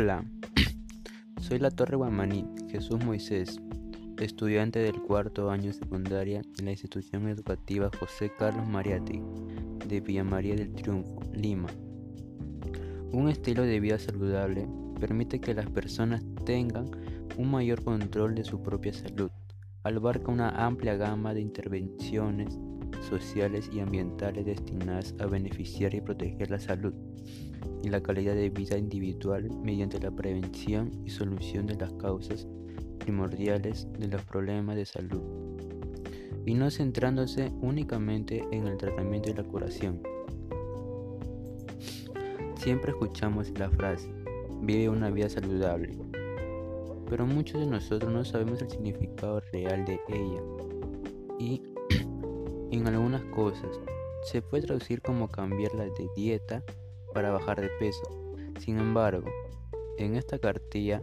Hola, soy la Torre Guamaní, Jesús Moisés, estudiante del cuarto año secundaria en la institución educativa José Carlos Mariati de Villa María del Triunfo, Lima. Un estilo de vida saludable permite que las personas tengan un mayor control de su propia salud. Abarca una amplia gama de intervenciones sociales y ambientales destinadas a beneficiar y proteger la salud y la calidad de vida individual mediante la prevención y solución de las causas primordiales de los problemas de salud, y no centrándose únicamente en el tratamiento y la curación. Siempre escuchamos la frase, vive una vida saludable, pero muchos de nosotros no sabemos el significado real de ella y en algunas cosas se puede traducir como cambiarla de dieta para bajar de peso. Sin embargo, en esta cartilla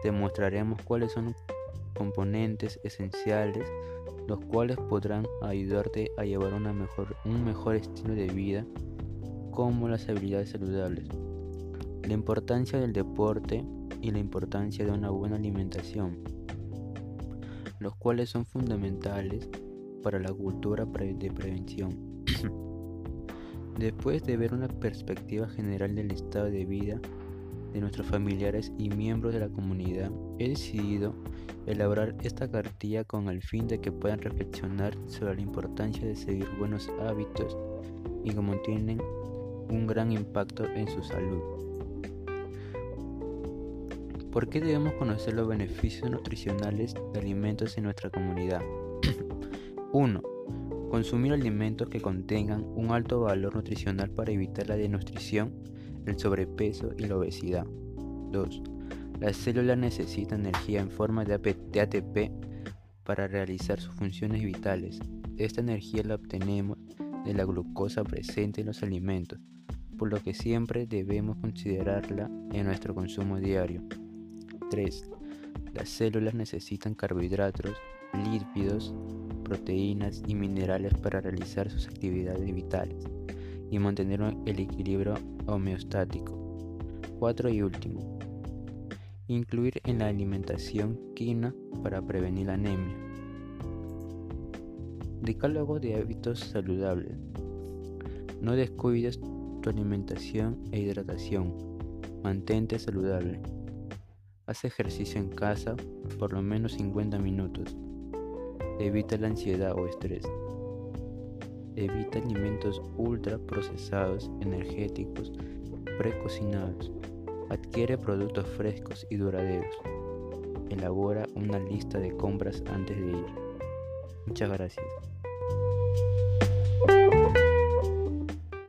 te mostraremos cuáles son componentes esenciales los cuales podrán ayudarte a llevar una mejor, un mejor estilo de vida como las habilidades saludables, la importancia del deporte y la importancia de una buena alimentación, los cuales son fundamentales para la cultura de prevención. Después de ver una perspectiva general del estado de vida de nuestros familiares y miembros de la comunidad, he decidido elaborar esta cartilla con el fin de que puedan reflexionar sobre la importancia de seguir buenos hábitos y cómo tienen un gran impacto en su salud. ¿Por qué debemos conocer los beneficios nutricionales de alimentos en nuestra comunidad? 1. Consumir alimentos que contengan un alto valor nutricional para evitar la desnutrición, el sobrepeso y la obesidad. 2. Las células necesitan energía en forma de ATP para realizar sus funciones vitales. Esta energía la obtenemos de la glucosa presente en los alimentos, por lo que siempre debemos considerarla en nuestro consumo diario. 3. Las células necesitan carbohidratos, lípidos, proteínas y minerales para realizar sus actividades vitales y mantener el equilibrio homeostático. 4 y último. Incluir en la alimentación quina para prevenir anemia. Decálogo de hábitos saludables. No descuides tu alimentación e hidratación. Mantente saludable. Haz ejercicio en casa por lo menos 50 minutos. Evita la ansiedad o estrés. Evita alimentos ultra procesados, energéticos, precocinados. Adquiere productos frescos y duraderos. Elabora una lista de compras antes de ir. Muchas gracias.